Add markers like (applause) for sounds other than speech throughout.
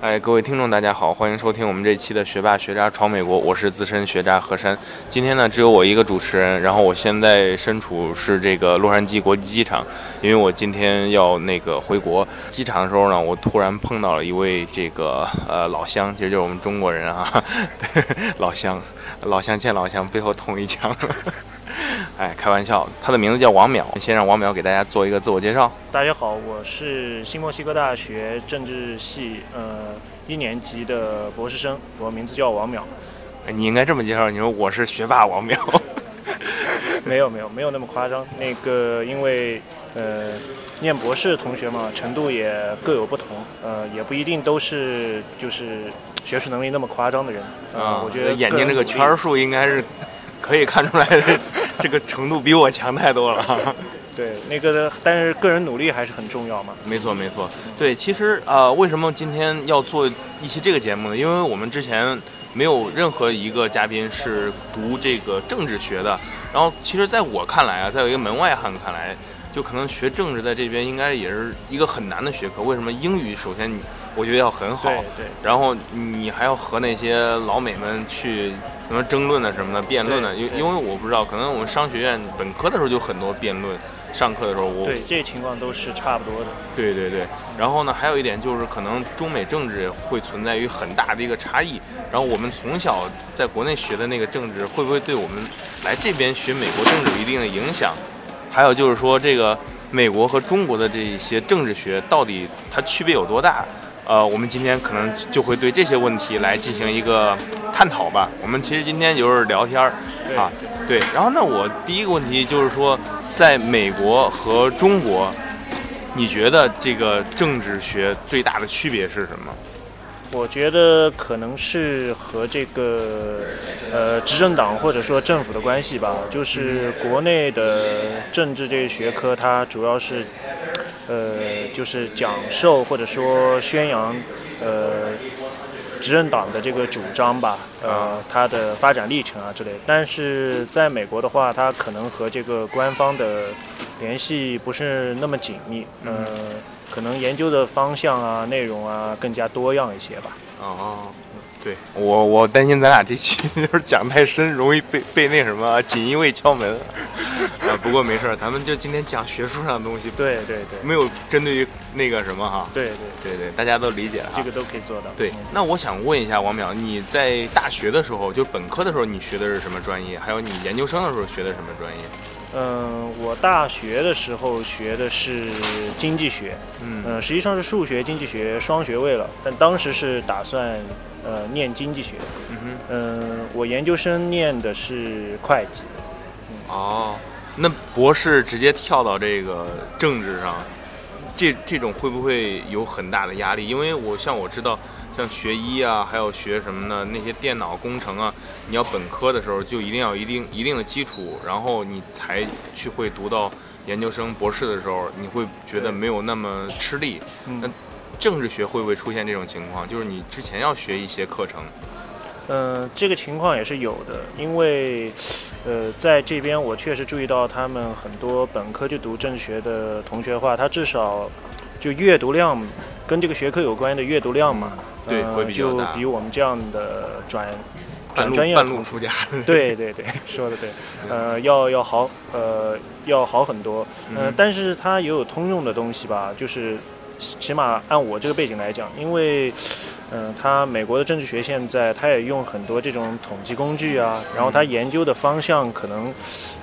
哎，各位听众，大家好，欢迎收听我们这期的《学霸学渣闯美国》，我是资深学渣何山。今天呢，只有我一个主持人，然后我现在身处是这个洛杉矶国际机场，因为我今天要那个回国。机场的时候呢，我突然碰到了一位这个呃老乡，其实就是我们中国人啊，(laughs) 老乡，老乡见老乡，背后捅一枪。哎，开玩笑，他的名字叫王淼。先让王淼给大家做一个自我介绍。大家好，我是新墨西哥大学政治系呃一年级的博士生，我名字叫王淼。你应该这么介绍，你说我是学霸王淼。(laughs) 没有没有没有那么夸张。那个因为呃念博士同学嘛，程度也各有不同，呃也不一定都是就是学术能力那么夸张的人。啊，我觉得眼睛这个圈数应该是可以看出来的。(laughs) 这个程度比我强太多了，(laughs) 对，那个但是个人努力还是很重要嘛。没错没错，对，其实呃，为什么今天要做一期这个节目呢？因为我们之前没有任何一个嘉宾是读这个政治学的。然后，其实在我看来啊，在一个门外汉看来，就可能学政治在这边应该也是一个很难的学科。为什么？英语首先我觉得要很好，对，然后你还要和那些老美们去。什么争论的什么的辩论的，因因为我不知道，可能我们商学院本科的时候就很多辩论，上课的时候我对这情况都是差不多的。对对对，然后呢，还有一点就是可能中美政治会存在于很大的一个差异，然后我们从小在国内学的那个政治，会不会对我们来这边学美国政治有一定的影响？还有就是说，这个美国和中国的这一些政治学到底它区别有多大？呃，我们今天可能就会对这些问题来进行一个探讨吧。我们其实今天就是聊天儿啊，对。然后，那我第一个问题就是说，在美国和中国，你觉得这个政治学最大的区别是什么？我觉得可能是和这个呃执政党或者说政府的关系吧。就是国内的政治这个学科，它主要是。呃，就是讲授或者说宣扬，呃，执政党的这个主张吧，呃，它的发展历程啊之类。但是在美国的话，它可能和这个官方的联系不是那么紧密，呃，可能研究的方向啊、内容啊更加多样一些吧。哦。对我，我担心咱俩这期 (laughs) 就是讲太深，容易被被那什么锦衣卫敲门。(laughs) 啊，不过没事儿，咱们就今天讲学术上的东西。对对对，没有针对于那个什么哈。对对对对，大家都理解了。这个都可以做到。对，那我想问一下王淼，你在大学的时候，就本科的时候，你学的是什么专业？还有你研究生的时候学的什么专业？嗯，我大学的时候学的是经济学。嗯，实际上是数学、经济学双学位了，但当时是打算。呃，念经济学。嗯哼。嗯，我研究生念的是会计。哦，那博士直接跳到这个政治上，这这种会不会有很大的压力？因为我像我知道，像学医啊，还有学什么呢？那些电脑工程啊，你要本科的时候就一定要一定一定的基础，然后你才去会读到研究生、博士的时候，你会觉得没有那么吃力。嗯。政治学会不会出现这种情况？就是你之前要学一些课程。嗯，这个情况也是有的，因为，呃，在这边我确实注意到他们很多本科就读政治学的同学的话，他至少就阅读量跟这个学科有关的阅读量嘛，对，会比较大。就比我们这样的转转专业半路出家。对 (laughs) 对对，(laughs) 说的对，呃，要要好，呃，要好很多。嗯，但是它也有通用的东西吧，就是。起码按我这个背景来讲，因为，嗯，他美国的政治学现在他也用很多这种统计工具啊，然后他研究的方向可能，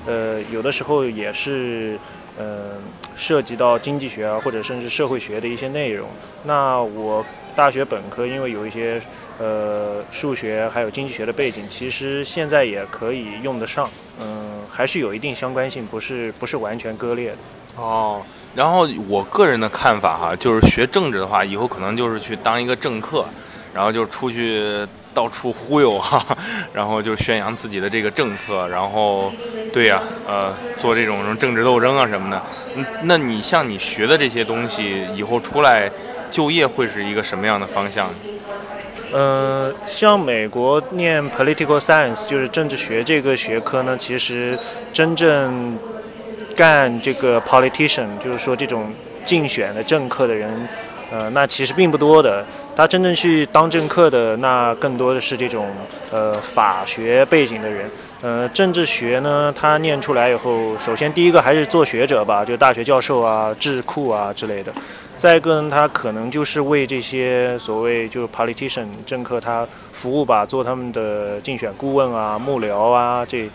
呃，有的时候也是，呃，涉及到经济学啊，或者甚至社会学的一些内容。那我大学本科因为有一些，呃，数学还有经济学的背景，其实现在也可以用得上，嗯，还是有一定相关性，不是不是完全割裂的。哦。然后我个人的看法哈，就是学政治的话，以后可能就是去当一个政客，然后就出去到处忽悠哈，(laughs) 然后就宣扬自己的这个政策，然后，对呀，呃，做这种什么政治斗争啊什么的。嗯，那你像你学的这些东西，以后出来就业会是一个什么样的方向？呃，像美国念 political science 就是政治学这个学科呢，其实真正。干这个 politician，就是说这种竞选的政客的人，呃，那其实并不多的。他真正去当政客的，那更多的是这种呃法学背景的人。呃，政治学呢，他念出来以后，首先第一个还是做学者吧，就大学教授啊、智库啊之类的。再一个呢，他可能就是为这些所谓就 politician 政客他服务吧，做他们的竞选顾问啊、幕僚啊这。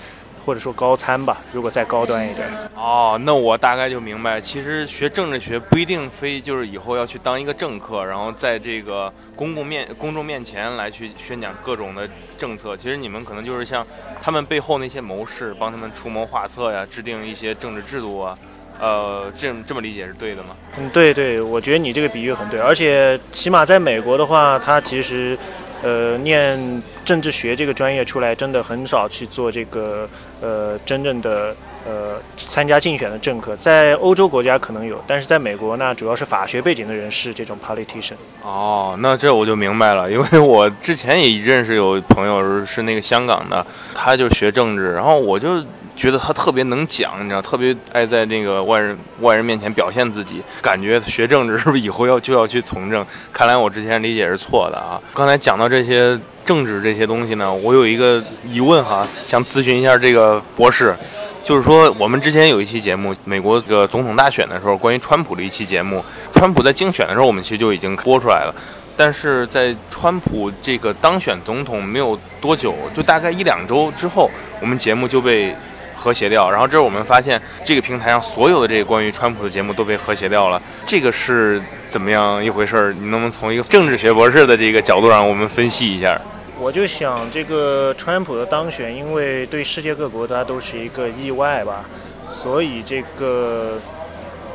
或者说高参吧，如果再高端一点。哦，那我大概就明白，其实学政治学不一定非就是以后要去当一个政客，然后在这个公共面公众面前来去宣讲各种的政策。其实你们可能就是像他们背后那些谋士，帮他们出谋划策呀，制定一些政治制度啊。呃，这这么理解是对的吗？嗯，对对，我觉得你这个比喻很对，而且起码在美国的话，它其实。呃，念政治学这个专业出来，真的很少去做这个呃真正的呃参加竞选的政客。在欧洲国家可能有，但是在美国呢，主要是法学背景的人是这种 politician。哦，那这我就明白了，因为我之前也认识有朋友是那个香港的，他就学政治，然后我就。觉得他特别能讲，你知道，特别爱在那个外人外人面前表现自己。感觉学政治是不是以后要就要去从政？看来我之前理解是错的啊。(laughs) 刚才讲到这些政治这些东西呢，我有一个疑问哈，想咨询一下这个博士，就是说我们之前有一期节目，美国这个总统大选的时候，关于川普的一期节目，川普在竞选的时候，我们其实就已经播出来了。但是在川普这个当选总统没有多久，就大概一两周之后，我们节目就被。和谐掉，然后这是我们发现这个平台上所有的这个关于川普的节目都被和谐掉了，这个是怎么样一回事儿？你能不能从一个政治学博士的这个角度上，我们分析一下？我就想，这个川普的当选，因为对世界各国它都是一个意外吧，所以这个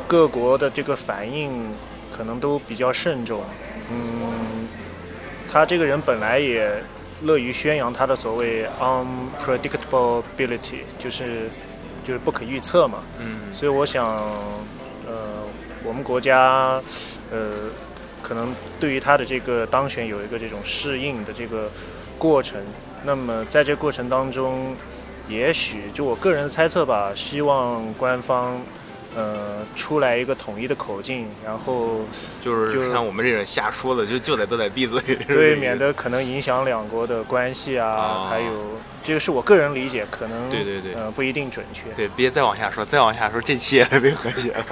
各国的这个反应可能都比较慎重。嗯，他这个人本来也。乐于宣扬他的所谓 unpredictability，就是就是不可预测嘛。嗯。所以我想，呃，我们国家，呃，可能对于他的这个当选有一个这种适应的这个过程。那么在这过程当中，也许就我个人的猜测吧，希望官方。呃，出来一个统一的口径，然后就是像我们这种瞎说的，就就得都得闭嘴，(laughs) 对，免得可能影响两国的关系啊。还有，这个是我个人理解，可能对对对，呃，不一定准确。对，别再往下说，再往下说，这期也被和谐了。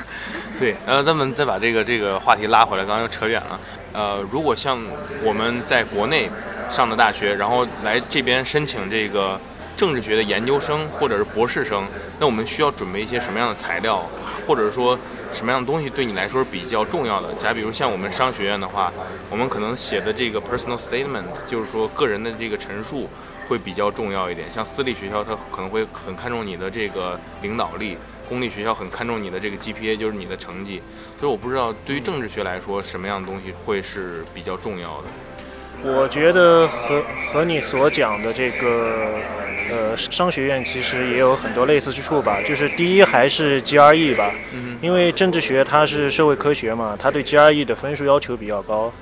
(laughs) 对，然后咱们再把这个这个话题拉回来，刚刚又扯远了。呃，如果像我们在国内上的大学，然后来这边申请这个。政治学的研究生或者是博士生，那我们需要准备一些什么样的材料，或者说什么样的东西对你来说是比较重要的？假比如像我们商学院的话，我们可能写的这个 personal statement，就是说个人的这个陈述会比较重要一点。像私立学校，它可能会很看重你的这个领导力；公立学校很看重你的这个 GPA，就是你的成绩。所以我不知道对于政治学来说，什么样的东西会是比较重要的。我觉得和和你所讲的这个。呃，商学院其实也有很多类似之处吧。就是第一还是 GRE 吧，因为政治学它是社会科学嘛，它对 GRE 的分数要求比较高。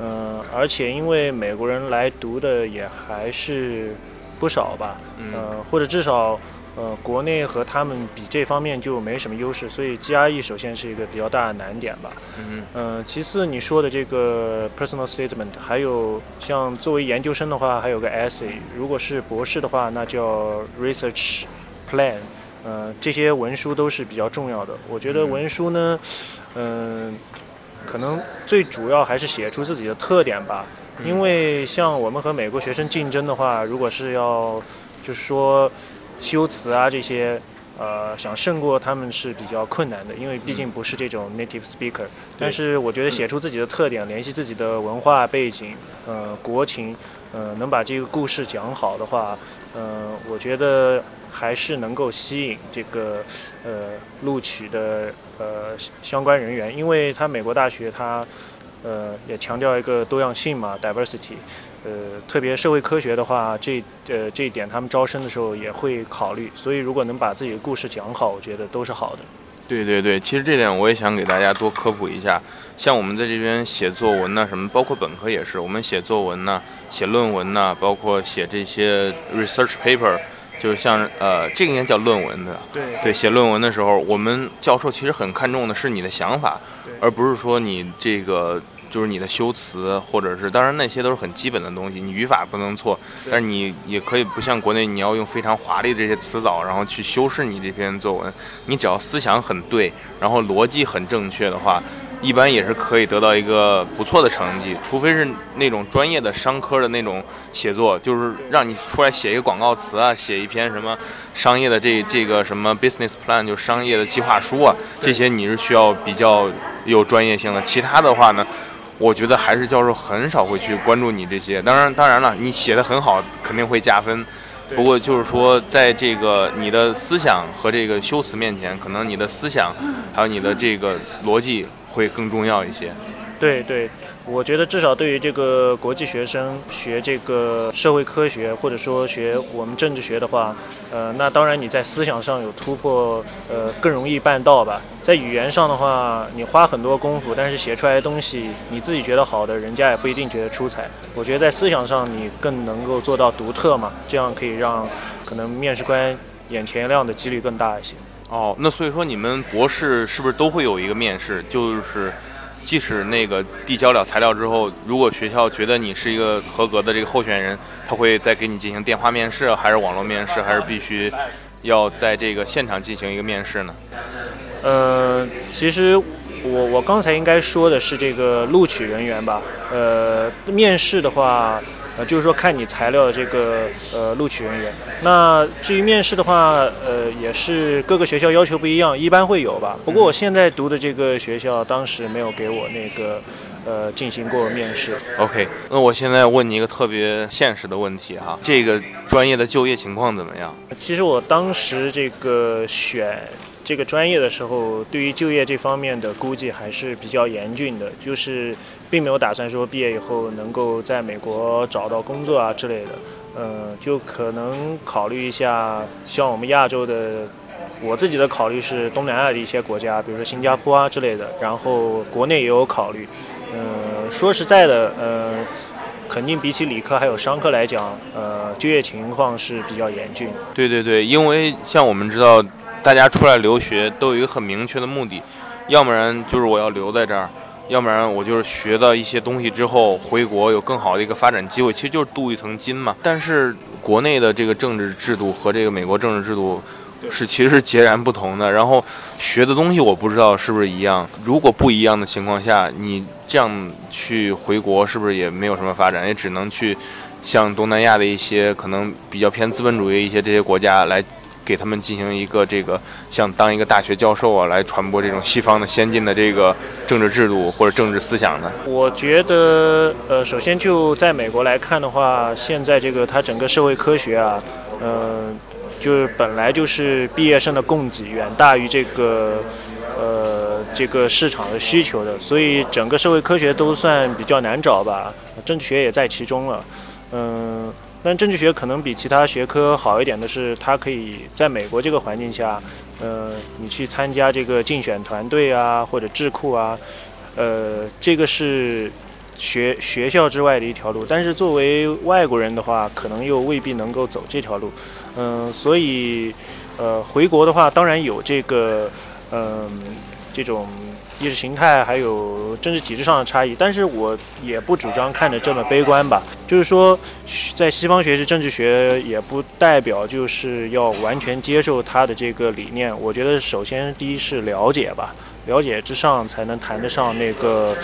嗯，而且因为美国人来读的也还是不少吧，呃，或者至少。呃，国内和他们比这方面就没什么优势，所以 GRE 首先是一个比较大的难点吧。嗯呃，其次你说的这个 personal statement，还有像作为研究生的话，还有个 essay，如果是博士的话，那叫 research plan。呃，这些文书都是比较重要的。我觉得文书呢，嗯，可能最主要还是写出自己的特点吧。因为像我们和美国学生竞争的话，如果是要，就是说。修辞啊，这些，呃，想胜过他们是比较困难的，因为毕竟不是这种 native speaker。但是我觉得写出自己的特点，联系自己的文化背景，呃，国情，呃，能把这个故事讲好的话，呃，我觉得还是能够吸引这个，呃，录取的呃相关人员，因为他美国大学他。呃，也强调一个多样性嘛，diversity。呃，特别社会科学的话，这呃这一点他们招生的时候也会考虑。所以，如果能把自己的故事讲好，我觉得都是好的。对对对，其实这点我也想给大家多科普一下。像我们在这边写作文呢，什么，包括本科也是，我们写作文呢，写论文呢，包括写这些 research paper，就是像呃，这个应该叫论文的。对。对，写论文的时候，我们教授其实很看重的是你的想法，而不是说你这个。就是你的修辞，或者是当然那些都是很基本的东西，你语法不能错，但是你也可以不像国内你要用非常华丽的这些词藻，然后去修饰你这篇作文。你只要思想很对，然后逻辑很正确的话。一般也是可以得到一个不错的成绩，除非是那种专业的商科的那种写作，就是让你出来写一个广告词啊，写一篇什么商业的这这个什么 business plan，就商业的计划书啊，这些你是需要比较有专业性的。其他的话呢，我觉得还是教授很少会去关注你这些。当然，当然了，你写的很好，肯定会加分。不过就是说，在这个你的思想和这个修辞面前，可能你的思想还有你的这个逻辑。会更重要一些。对对，我觉得至少对于这个国际学生学这个社会科学，或者说学我们政治学的话，呃，那当然你在思想上有突破，呃，更容易办到吧。在语言上的话，你花很多功夫，但是写出来的东西你自己觉得好的，人家也不一定觉得出彩。我觉得在思想上你更能够做到独特嘛，这样可以让可能面试官眼前一亮的几率更大一些。哦，那所以说你们博士是不是都会有一个面试？就是即使那个递交了材料之后，如果学校觉得你是一个合格的这个候选人，他会再给你进行电话面试，还是网络面试，还是必须要在这个现场进行一个面试呢？呃，其实我我刚才应该说的是这个录取人员吧。呃，面试的话。呃，就是说看你材料的这个呃录取人员。那至于面试的话，呃，也是各个学校要求不一样，一般会有吧。不过我现在读的这个学校当时没有给我那个呃进行过面试。OK，那我现在问你一个特别现实的问题哈，这个专业的就业情况怎么样？其实我当时这个选。这个专业的时候，对于就业这方面的估计还是比较严峻的，就是并没有打算说毕业以后能够在美国找到工作啊之类的，嗯，就可能考虑一下像我们亚洲的，我自己的考虑是东南亚的一些国家，比如说新加坡啊之类的，然后国内也有考虑，嗯，说实在的，嗯，肯定比起理科还有商科来讲，呃，就业情况是比较严峻。对对对，因为像我们知道。大家出来留学都有一个很明确的目的，要不然就是我要留在这儿，要不然我就是学到一些东西之后回国有更好的一个发展机会，其实就是镀一层金嘛。但是国内的这个政治制度和这个美国政治制度是其实是截然不同的，然后学的东西我不知道是不是一样。如果不一样的情况下，你这样去回国是不是也没有什么发展，也只能去像东南亚的一些可能比较偏资本主义一些这些国家来。给他们进行一个这个像当一个大学教授啊，来传播这种西方的先进的这个政治制度或者政治思想呢？我觉得，呃，首先就在美国来看的话，现在这个它整个社会科学啊，嗯，就是本来就是毕业生的供给远大于这个，呃，这个市场的需求的，所以整个社会科学都算比较难找吧，政治学也在其中了，嗯。但政治学可能比其他学科好一点的是，它可以在美国这个环境下，呃，你去参加这个竞选团队啊，或者智库啊，呃，这个是学学校之外的一条路。但是作为外国人的话，可能又未必能够走这条路。嗯，所以，呃，回国的话，当然有这个，嗯，这种。意识形态还有政治体制上的差异，但是我也不主张看得这么悲观吧。就是说，在西方学习政治学，也不代表就是要完全接受他的这个理念。我觉得，首先第一是了解吧，了解之上才能谈得上那个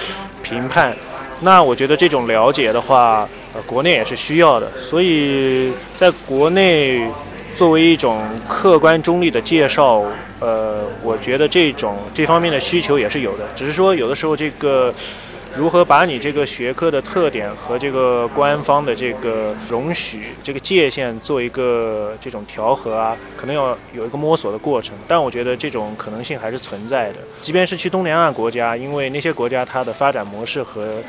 评判。那我觉得这种了解的话，呃，国内也是需要的。所以在国内。作为一种客观中立的介绍，呃，我觉得这种这方面的需求也是有的，只是说有的时候这个如何把你这个学科的特点和这个官方的这个容许这个界限做一个这种调和啊，可能要有一个摸索的过程。但我觉得这种可能性还是存在的，即便是去东南亚国家，因为那些国家它的发展模式和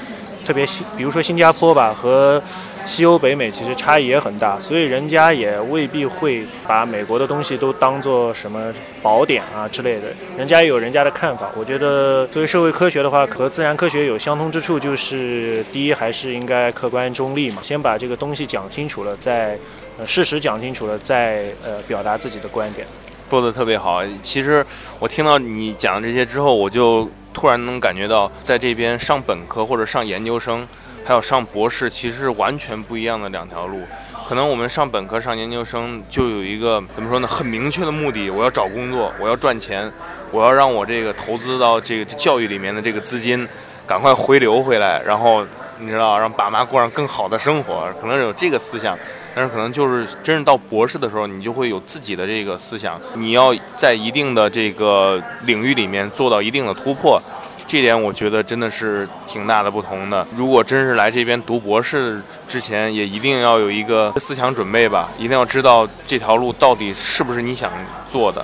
特别新，比如说新加坡吧和。西欧、北美其实差异也很大，所以人家也未必会把美国的东西都当做什么宝典啊之类的，人家有人家的看法。我觉得作为社会科学的话，和自然科学有相通之处，就是第一还是应该客观中立嘛，先把这个东西讲清楚了，再呃事实讲清楚了，再呃表达自己的观点。说的特别好，其实我听到你讲这些之后，我就突然能感觉到，在这边上本科或者上研究生，还有上博士，其实是完全不一样的两条路。可能我们上本科、上研究生就有一个怎么说呢，很明确的目的，我要找工作，我要赚钱，我要让我这个投资到这个教育里面的这个资金赶快回流回来，然后你知道，让爸妈过上更好的生活，可能有这个思想。但是可能就是真正到博士的时候，你就会有自己的这个思想，你要在一定的这个领域里面做到一定的突破，这点我觉得真的是挺大的不同的。如果真是来这边读博士之前，也一定要有一个思想准备吧，一定要知道这条路到底是不是你想做的。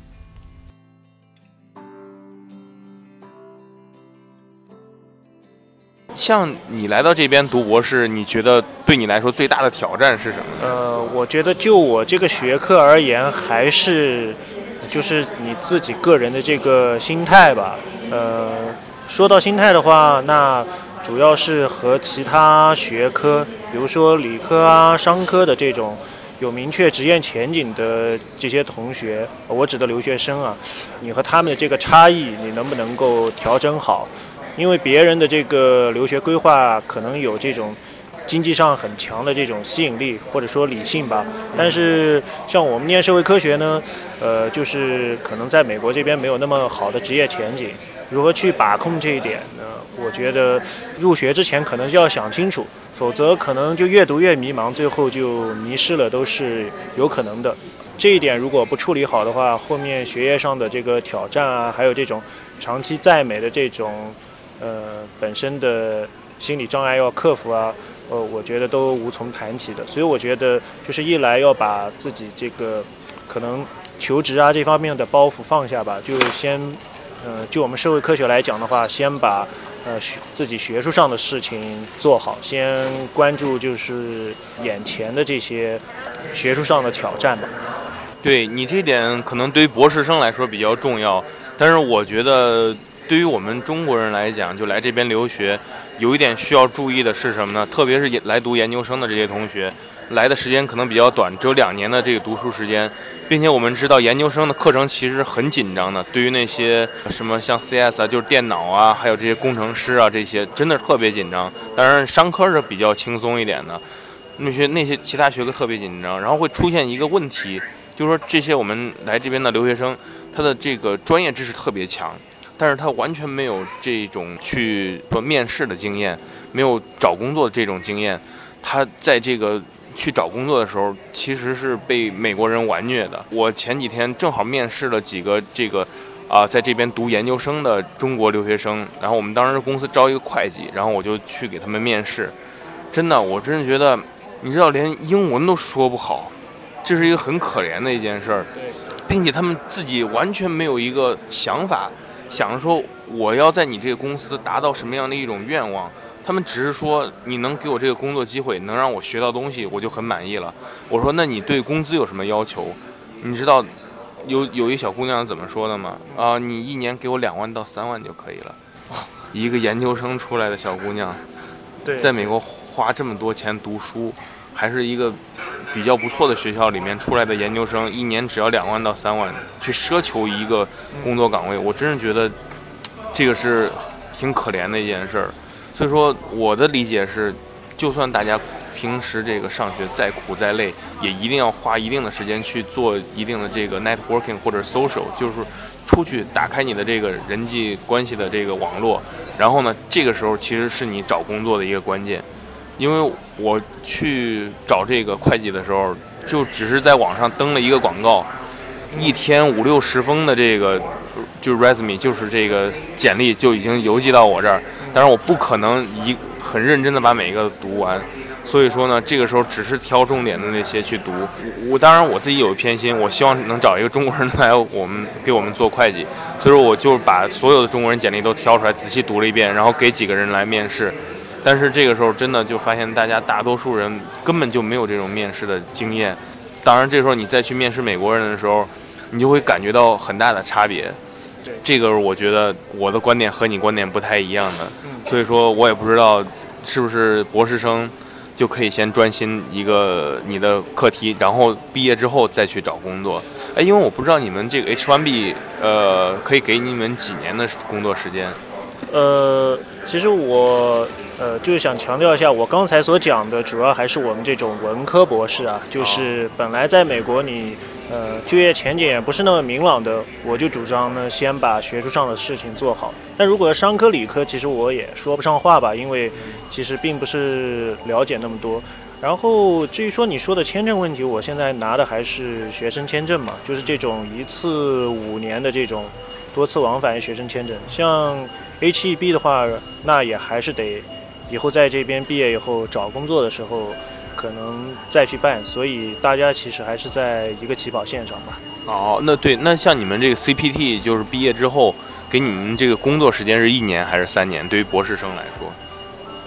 像你来到这边读博士，你觉得对你来说最大的挑战是什么？呃，我觉得就我这个学科而言，还是就是你自己个人的这个心态吧。呃，说到心态的话，那主要是和其他学科，比如说理科啊、商科的这种有明确职业前景的这些同学，我指的留学生啊，你和他们的这个差异，你能不能够调整好？因为别人的这个留学规划可能有这种经济上很强的这种吸引力，或者说理性吧。但是像我们念社会科学呢，呃，就是可能在美国这边没有那么好的职业前景。如何去把控这一点呢？我觉得入学之前可能就要想清楚，否则可能就越读越迷茫，最后就迷失了，都是有可能的。这一点如果不处理好的话，后面学业上的这个挑战啊，还有这种长期在美的这种。呃，本身的心理障碍要克服啊，呃，我觉得都无从谈起的。所以我觉得，就是一来要把自己这个可能求职啊这方面的包袱放下吧，就先，呃，就我们社会科学来讲的话，先把呃学自己学术上的事情做好，先关注就是眼前的这些学术上的挑战吧。对你这点可能对于博士生来说比较重要，但是我觉得。对于我们中国人来讲，就来这边留学，有一点需要注意的是什么呢？特别是来读研究生的这些同学，来的时间可能比较短，只有两年的这个读书时间，并且我们知道研究生的课程其实很紧张的。对于那些什么像 CS 啊，就是电脑啊，还有这些工程师啊，这些真的特别紧张。当然，商科是比较轻松一点的，那些那些其他学科特别紧张，然后会出现一个问题，就是说这些我们来这边的留学生，他的这个专业知识特别强。但是他完全没有这种去做面试的经验，没有找工作的这种经验。他在这个去找工作的时候，其实是被美国人完虐的。我前几天正好面试了几个这个啊，在这边读研究生的中国留学生，然后我们当时公司招一个会计，然后我就去给他们面试。真的，我真是觉得，你知道，连英文都说不好，这是一个很可怜的一件事儿，并且他们自己完全没有一个想法。想着说我要在你这个公司达到什么样的一种愿望，他们只是说你能给我这个工作机会，能让我学到东西，我就很满意了。我说那你对工资有什么要求？你知道有有一小姑娘怎么说的吗？啊，你一年给我两万到三万就可以了。一个研究生出来的小姑娘，在美国花这么多钱读书，还是一个。比较不错的学校里面出来的研究生，一年只要两万到三万，去奢求一个工作岗位，我真是觉得这个是挺可怜的一件事儿。所以说，我的理解是，就算大家平时这个上学再苦再累，也一定要花一定的时间去做一定的这个 networking 或者 social，就是出去打开你的这个人际关系的这个网络。然后呢，这个时候其实是你找工作的一个关键。因为我去找这个会计的时候，就只是在网上登了一个广告，一天五六十封的这个就是 resume，就是这个简历就已经邮寄到我这儿，但是我不可能一很认真的把每一个读完，所以说呢，这个时候只是挑重点的那些去读。我当然我自己有偏心，我希望能找一个中国人来我们给我们做会计，所以说我就把所有的中国人简历都挑出来仔细读了一遍，然后给几个人来面试。但是这个时候真的就发现大家大多数人根本就没有这种面试的经验。当然，这时候你再去面试美国人的时候，你就会感觉到很大的差别。对，这个我觉得我的观点和你观点不太一样的，嗯所以说我也不知道是不是博士生就可以先专心一个你的课题，然后毕业之后再去找工作。哎，因为我不知道你们这个 H1B 呃可以给你们几年的工作时间。呃，其实我呃就是想强调一下，我刚才所讲的主要还是我们这种文科博士啊，就是本来在美国你呃就业前景也不是那么明朗的，我就主张呢先把学术上的事情做好。但如果商科理科，其实我也说不上话吧，因为其实并不是了解那么多。然后至于说你说的签证问题，我现在拿的还是学生签证嘛，就是这种一次五年的这种多次往返学生签证，像。H-1B 的话，那也还是得以后在这边毕业以后找工作的时候，可能再去办。所以大家其实还是在一个起跑线上吧。哦，那对，那像你们这个 CPT，就是毕业之后给你们这个工作时间是一年还是三年？对于博士生来说？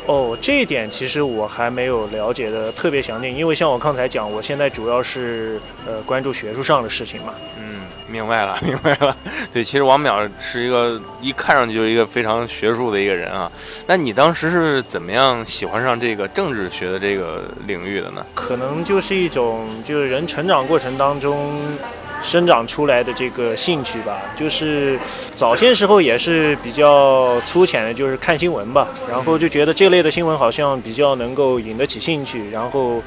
哦，这一点其实我还没有了解的特别详尽，因为像我刚才讲，我现在主要是呃关注学术上的事情嘛。嗯，明白了，(laughs) 明白了。对，其实王淼是一个一看上去就是一个非常学术的一个人啊。那你当时是怎么样喜欢上这个政治学的这个领域的呢？可能就是一种就是人成长过程当中。生长出来的这个兴趣吧，就是早些时候也是比较粗浅的，就是看新闻吧，然后就觉得这类的新闻好像比较能够引得起兴趣，然后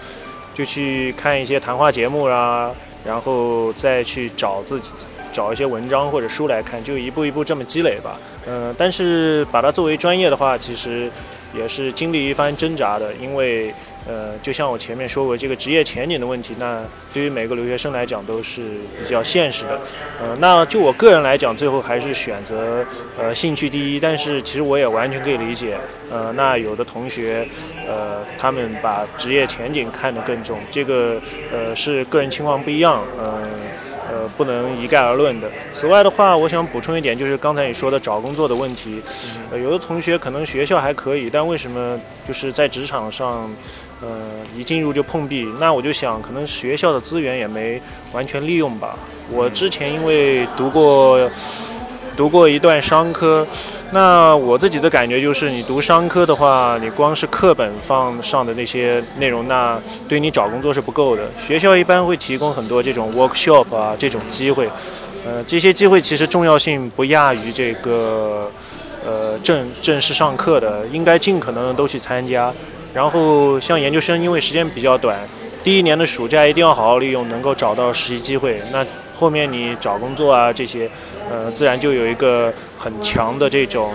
就去看一些谈话节目啦，然后再去找自己找一些文章或者书来看，就一步一步这么积累吧。嗯，但是把它作为专业的话，其实也是经历一番挣扎的，因为。呃，就像我前面说过，这个职业前景的问题，那对于每个留学生来讲都是比较现实的。呃，那就我个人来讲，最后还是选择呃兴趣第一。但是其实我也完全可以理解，呃，那有的同学，呃，他们把职业前景看得更重，这个呃是个人情况不一样，嗯。呃，不能一概而论的。此外的话，我想补充一点，就是刚才你说的找工作的问题。呃，有的同学可能学校还可以，但为什么就是在职场上，呃，一进入就碰壁？那我就想，可能学校的资源也没完全利用吧。我之前因为读过。读过一段商科，那我自己的感觉就是，你读商科的话，你光是课本放上的那些内容，那对你找工作是不够的。学校一般会提供很多这种 workshop 啊这种机会，呃，这些机会其实重要性不亚于这个呃正正式上课的，应该尽可能都去参加。然后像研究生，因为时间比较短，第一年的暑假一定要好好利用，能够找到实习机会。那后面你找工作啊这些，呃，自然就有一个很强的这种，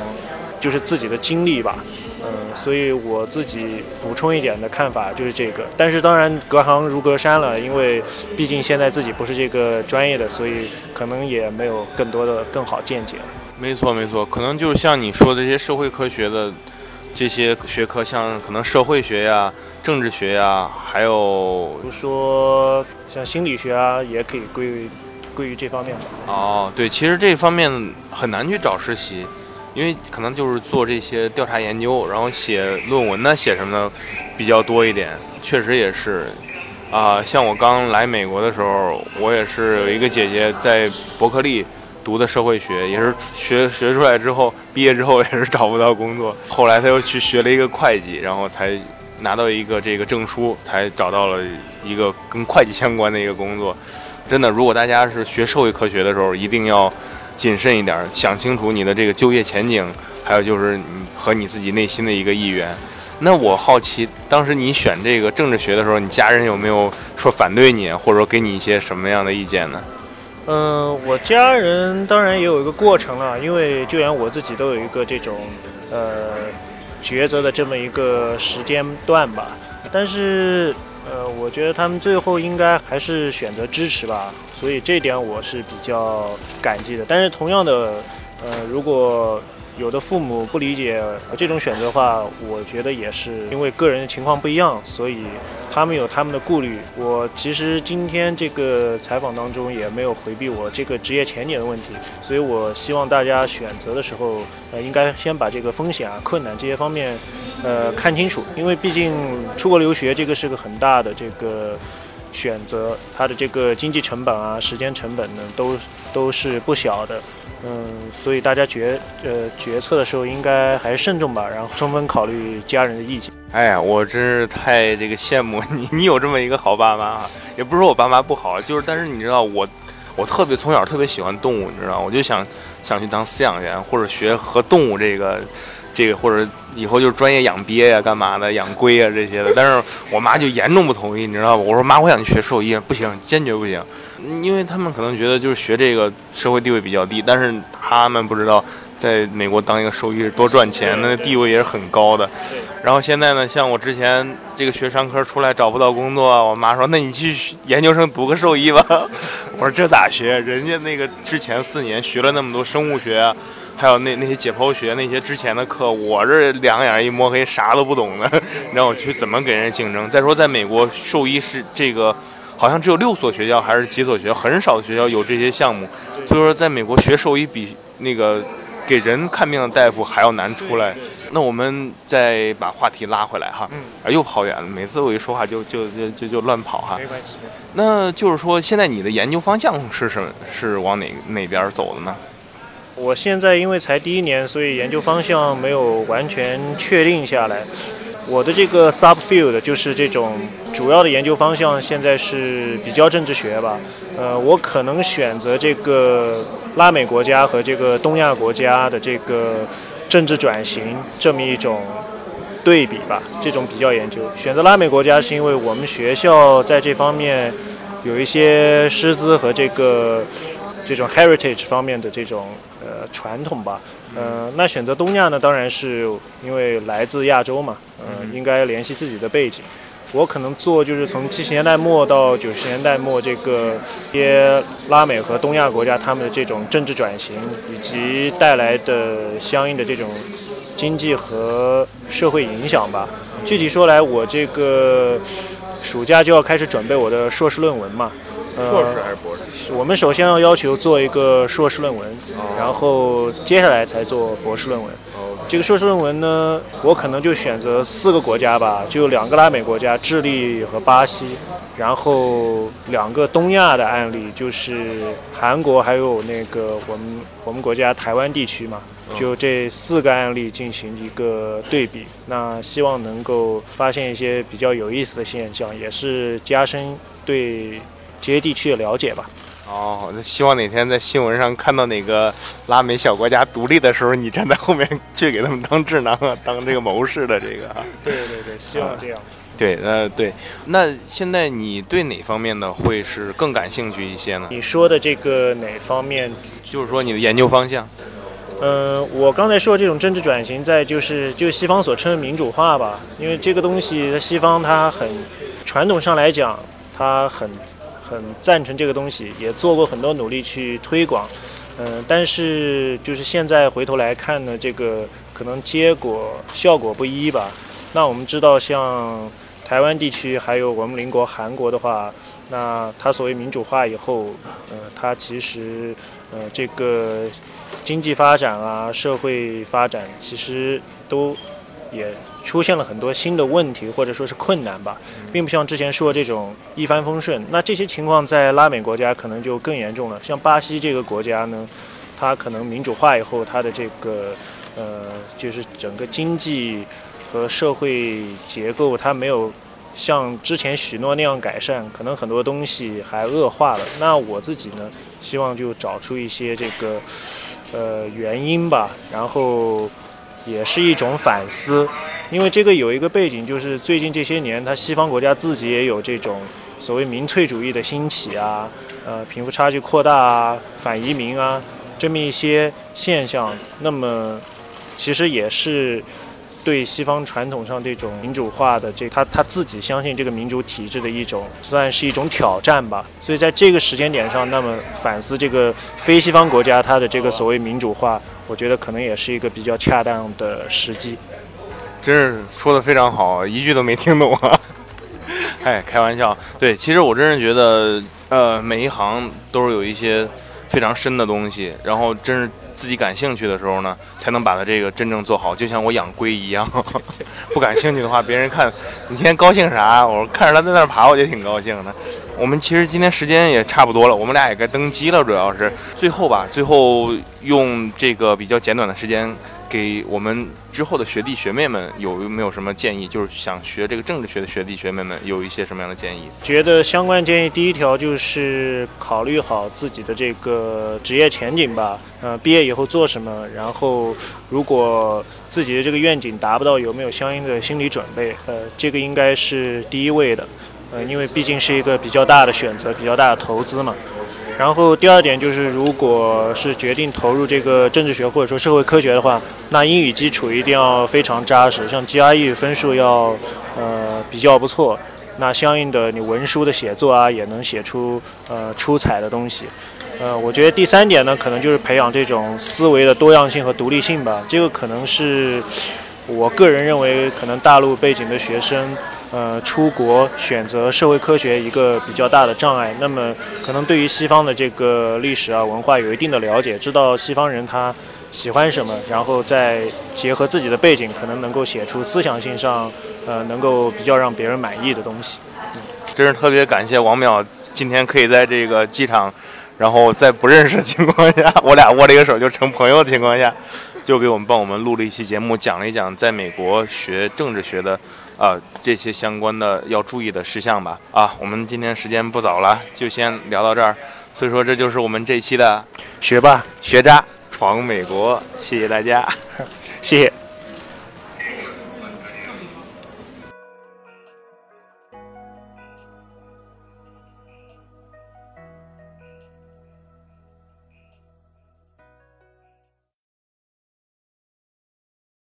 就是自己的经历吧，嗯，所以我自己补充一点的看法就是这个。但是当然隔行如隔山了，因为毕竟现在自己不是这个专业的，所以可能也没有更多的更好见解。没错没错，可能就像你说的这些社会科学的这些学科，像可能社会学呀、政治学呀，还有比如说像心理学啊，也可以归于。归于这方面吧。哦，对，其实这方面很难去找实习，因为可能就是做这些调查研究，然后写论文呢，写什么的比较多一点。确实也是，啊，像我刚来美国的时候，我也是有一个姐姐在伯克利读的社会学，也是学学出来之后，毕业之后 (laughs) 也是找不到工作，后来他又去学了一个会计，然后才拿到一个这个证书，才找到了一个跟会计相关的一个工作。真的，如果大家是学社会科学的时候，一定要谨慎一点，想清楚你的这个就业前景，还有就是你和你自己内心的一个意愿。那我好奇，当时你选这个政治学的时候，你家人有没有说反对你，或者说给你一些什么样的意见呢？嗯，我家人当然也有一个过程了，因为就连我自己都有一个这种呃抉择的这么一个时间段吧，但是。呃，我觉得他们最后应该还是选择支持吧，所以这点我是比较感激的。但是同样的，呃，如果有的父母不理解这种选择的话，我觉得也是因为个人的情况不一样，所以他们有他们的顾虑。我其实今天这个采访当中也没有回避我这个职业前景的问题，所以我希望大家选择的时候，呃，应该先把这个风险啊、困难这些方面，呃，看清楚，因为毕竟出国留学这个是个很大的这个。选择它的这个经济成本啊，时间成本呢，都都是不小的，嗯，所以大家决呃决策的时候应该还是慎重吧，然后充分考虑家人的意见。哎呀，我真是太这个羡慕 (laughs) 你，你有这么一个好爸妈啊！也不是说我爸妈不好，就是但是你知道我，我特别从小特别喜欢动物，你知道，我就想想去当饲养员或者学和动物这个。这个或者以后就是专业养鳖呀、干嘛的、养龟啊这些的，但是我妈就严重不同意，你知道吧？我说妈，我想去学兽医，不行，坚决不行，因为他们可能觉得就是学这个社会地位比较低，但是他们不知道在美国当一个兽医是多赚钱，那地位也是很高的。然后现在呢，像我之前这个学商科出来找不到工作，我妈说那你去研究生读个兽医吧。我说这咋学？人家那个之前四年学了那么多生物学。还有那那些解剖学那些之前的课，我这两眼一摸黑，啥都不懂的，(laughs) 让我去怎么给人竞争？再说在美国，兽医是这个，好像只有六所学校还是几所学校，很少的学校有这些项目，所以说在美国学兽医比那个给人看病的大夫还要难出来。那我们再把话题拉回来哈，啊又跑远了，每次我一说话就就就就就乱跑哈。没关系。那就是说，现在你的研究方向是什么？是往哪哪边走的呢？我现在因为才第一年，所以研究方向没有完全确定下来。我的这个 subfield 就是这种主要的研究方向，现在是比较政治学吧。呃，我可能选择这个拉美国家和这个东亚国家的这个政治转型这么一种对比吧，这种比较研究。选择拉美国家是因为我们学校在这方面有一些师资和这个这种 heritage 方面的这种。呃，传统吧，嗯，那选择东亚呢，当然是因为来自亚洲嘛，嗯，应该联系自己的背景。我可能做就是从七十年代末到九十年代末，这个一些拉美和东亚国家他们的这种政治转型以及带来的相应的这种经济和社会影响吧。具体说来，我这个暑假就要开始准备我的硕士论文嘛。硕士还是博士？我们首先要要求做一个硕士论文，然后接下来才做博士论文。这个硕士论文呢，我可能就选择四个国家吧，就两个拉美国家，智利和巴西，然后两个东亚的案例，就是韩国还有那个我们我们国家台湾地区嘛，就这四个案例进行一个对比，那希望能够发现一些比较有意思的现象，也是加深对。这些地区的了解吧。哦，那希望哪天在新闻上看到哪个拉美小国家独立的时候，你站在后面去给他们当智囊啊，当这个谋士的这个。对对对，希望这样。对，呃，对。那现在你对哪方面的会是更感兴趣一些呢？你说的这个哪方面？就是说你的研究方向。嗯，我刚才说这种政治转型，在就是就西方所称的民主化吧，因为这个东西在，西方它很传统上来讲，它很。很赞成这个东西，也做过很多努力去推广，嗯，但是就是现在回头来看呢，这个可能结果效果不一吧。那我们知道，像台湾地区还有我们邻国韩国的话，那它所谓民主化以后，呃，它其实呃这个经济发展啊、社会发展其实都也。出现了很多新的问题，或者说是困难吧，并不像之前说这种一帆风顺。那这些情况在拉美国家可能就更严重了。像巴西这个国家呢，它可能民主化以后，它的这个呃，就是整个经济和社会结构，它没有像之前许诺那样改善，可能很多东西还恶化了。那我自己呢，希望就找出一些这个呃原因吧，然后也是一种反思。因为这个有一个背景，就是最近这些年，它西方国家自己也有这种所谓民粹主义的兴起啊，呃，贫富差距扩大啊，反移民啊，这么一些现象。那么，其实也是对西方传统上这种民主化的这他他自己相信这个民主体制的一种算是一种挑战吧。所以在这个时间点上，那么反思这个非西方国家它的这个所谓民主化，我觉得可能也是一个比较恰当的时机。真是说的非常好，一句都没听懂啊！(laughs) 哎，开玩笑。对，其实我真是觉得，呃，每一行都是有一些非常深的东西，然后真是自己感兴趣的时候呢，才能把它这个真正做好。就像我养龟一样，(laughs) 不感兴趣的话，别人看你天天高兴啥？我说看着它在那爬，我就挺高兴的。我们其实今天时间也差不多了，我们俩也该登机了。主要是最后吧，最后用这个比较简短的时间。给我们之后的学弟学妹们有没有什么建议？就是想学这个政治学的学弟学妹们有一些什么样的建议？觉得相关建议第一条就是考虑好自己的这个职业前景吧。呃，毕业以后做什么？然后如果自己的这个愿景达不到，有没有相应的心理准备？呃，这个应该是第一位的。呃，因为毕竟是一个比较大的选择，比较大的投资嘛。然后第二点就是，如果是决定投入这个政治学或者说社会科学的话，那英语基础一定要非常扎实，像 GRE 分数要呃比较不错，那相应的你文书的写作啊也能写出呃出彩的东西。呃，我觉得第三点呢，可能就是培养这种思维的多样性和独立性吧，这个可能是我个人认为可能大陆背景的学生。呃，出国选择社会科学一个比较大的障碍。那么，可能对于西方的这个历史啊、文化有一定的了解，知道西方人他喜欢什么，然后再结合自己的背景，可能能够写出思想性上呃能够比较让别人满意的东西。嗯真是特别感谢王淼今天可以在这个机场，然后在不认识的情况下，我俩握了一个手就成朋友的情况下，就给我们帮我们录了一期节目，讲了一讲在美国学政治学的。啊，这些相关的要注意的事项吧。啊，我们今天时间不早了，就先聊到这儿。所以说，这就是我们这期的学霸学渣闯美国。谢谢大家，(laughs) 谢谢。